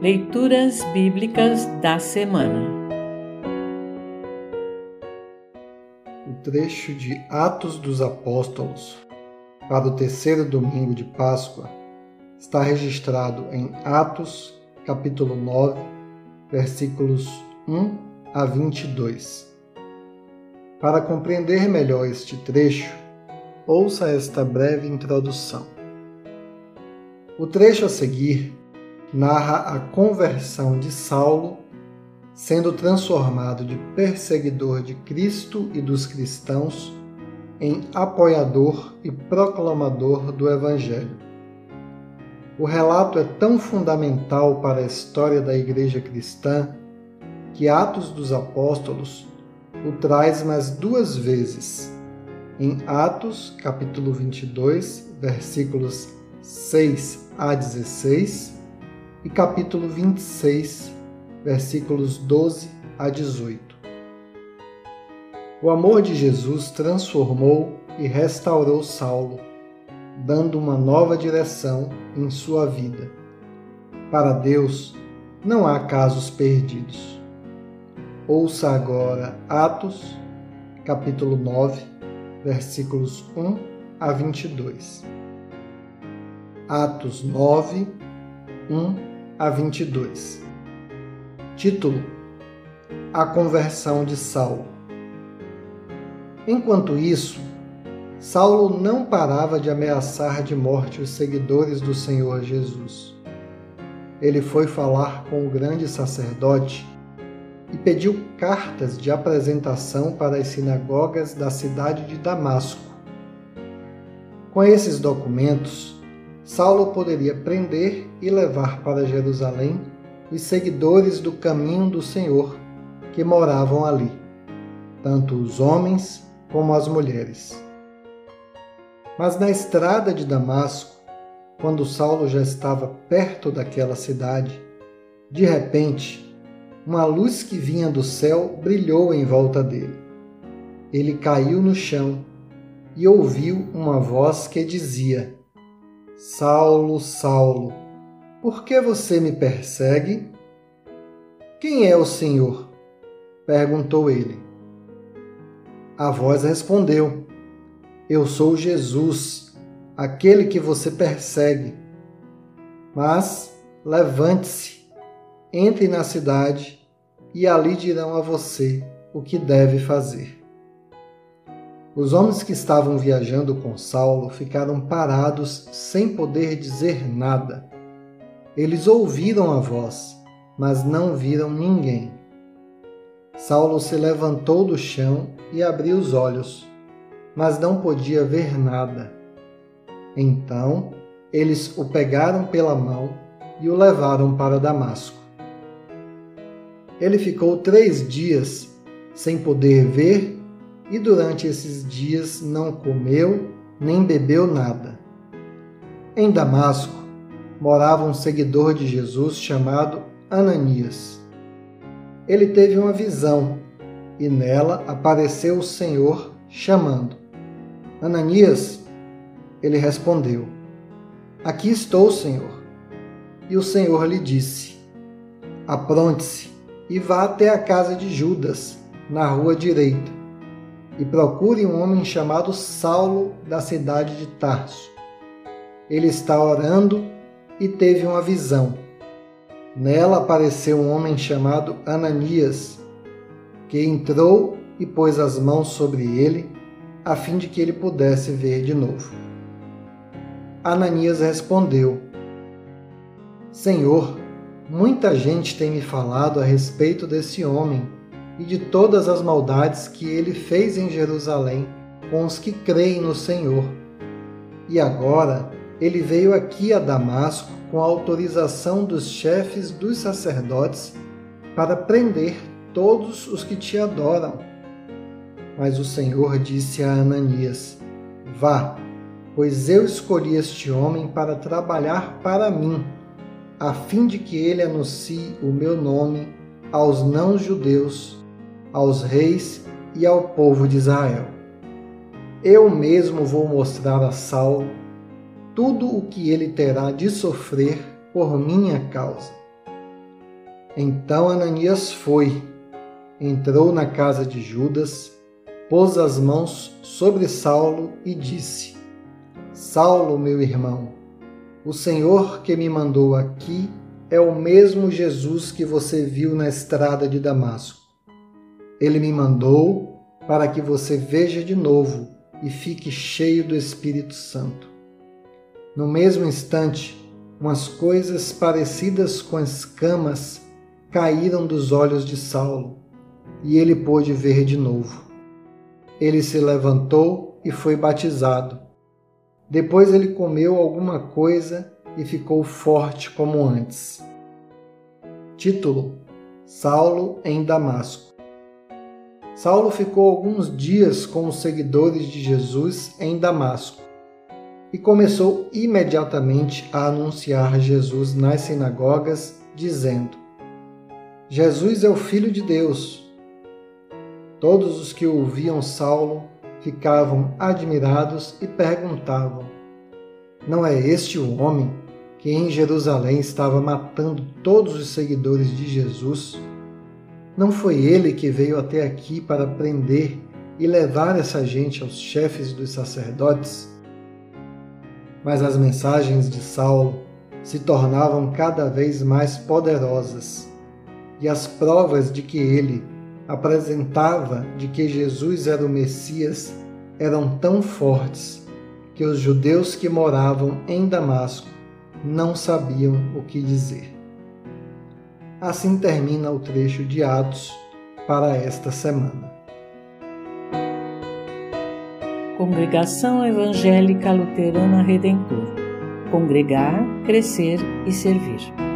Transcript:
Leituras Bíblicas da Semana O trecho de Atos dos Apóstolos para o terceiro domingo de Páscoa está registrado em Atos, capítulo 9, versículos 1 a 22. Para compreender melhor este trecho, ouça esta breve introdução. O trecho a seguir narra a conversão de Saulo, sendo transformado de perseguidor de Cristo e dos cristãos em apoiador e proclamador do Evangelho. O relato é tão fundamental para a história da Igreja cristã que Atos dos Apóstolos o traz mais duas vezes, em Atos, capítulo 22, versículos 6 a 16 e capítulo 26, versículos 12 a 18. O amor de Jesus transformou e restaurou Saulo, dando uma nova direção em sua vida. Para Deus, não há casos perdidos. Ouça agora Atos, capítulo 9, versículos 1 a 22. Atos 9, 1 a 22. Título: A conversão de Saulo. Enquanto isso, Saulo não parava de ameaçar de morte os seguidores do Senhor Jesus. Ele foi falar com o grande sacerdote e pediu cartas de apresentação para as sinagogas da cidade de Damasco. Com esses documentos, Saulo poderia prender e levar para Jerusalém os seguidores do caminho do Senhor que moravam ali, tanto os homens como as mulheres. Mas na estrada de Damasco, quando Saulo já estava perto daquela cidade, de repente, uma luz que vinha do céu brilhou em volta dele. Ele caiu no chão e ouviu uma voz que dizia: Saulo, Saulo, por que você me persegue? Quem é o Senhor? perguntou ele. A voz respondeu: Eu sou Jesus, aquele que você persegue. Mas levante-se, entre na cidade e ali dirão a você o que deve fazer. Os homens que estavam viajando com Saulo ficaram parados sem poder dizer nada. Eles ouviram a voz, mas não viram ninguém. Saulo se levantou do chão e abriu os olhos, mas não podia ver nada. Então eles o pegaram pela mão e o levaram para Damasco. Ele ficou três dias sem poder ver e durante esses dias não comeu nem bebeu nada. Em Damasco morava um seguidor de Jesus chamado Ananias. Ele teve uma visão e nela apareceu o Senhor chamando: Ananias, ele respondeu: Aqui estou, Senhor. E o Senhor lhe disse: Apronte-se e vá até a casa de Judas, na rua direita e procure um homem chamado Saulo da cidade de Tarso. Ele está orando e teve uma visão. Nela apareceu um homem chamado Ananias, que entrou e pôs as mãos sobre ele, a fim de que ele pudesse ver de novo. Ananias respondeu: Senhor, muita gente tem me falado a respeito desse homem e de todas as maldades que ele fez em Jerusalém com os que creem no Senhor. E agora ele veio aqui a Damasco com a autorização dos chefes dos sacerdotes para prender todos os que te adoram. Mas o Senhor disse a Ananias: Vá, pois eu escolhi este homem para trabalhar para mim, a fim de que ele anuncie o meu nome aos não-judeus aos reis e ao povo de Israel. Eu mesmo vou mostrar a Saulo tudo o que ele terá de sofrer por minha causa. Então Ananias foi, entrou na casa de Judas, pôs as mãos sobre Saulo e disse: Saulo, meu irmão, o Senhor que me mandou aqui é o mesmo Jesus que você viu na estrada de Damasco. Ele me mandou para que você veja de novo e fique cheio do Espírito Santo. No mesmo instante, umas coisas parecidas com escamas caíram dos olhos de Saulo e ele pôde ver de novo. Ele se levantou e foi batizado. Depois ele comeu alguma coisa e ficou forte como antes. Título: Saulo em Damasco. Saulo ficou alguns dias com os seguidores de Jesus em Damasco e começou imediatamente a anunciar Jesus nas sinagogas, dizendo: Jesus é o Filho de Deus. Todos os que ouviam Saulo ficavam admirados e perguntavam: Não é este o homem que em Jerusalém estava matando todos os seguidores de Jesus? Não foi ele que veio até aqui para prender e levar essa gente aos chefes dos sacerdotes? Mas as mensagens de Saulo se tornavam cada vez mais poderosas, e as provas de que ele apresentava de que Jesus era o Messias eram tão fortes que os judeus que moravam em Damasco não sabiam o que dizer. Assim termina o trecho de Atos para esta semana. Congregação Evangélica Luterana Redentor Congregar, Crescer e Servir.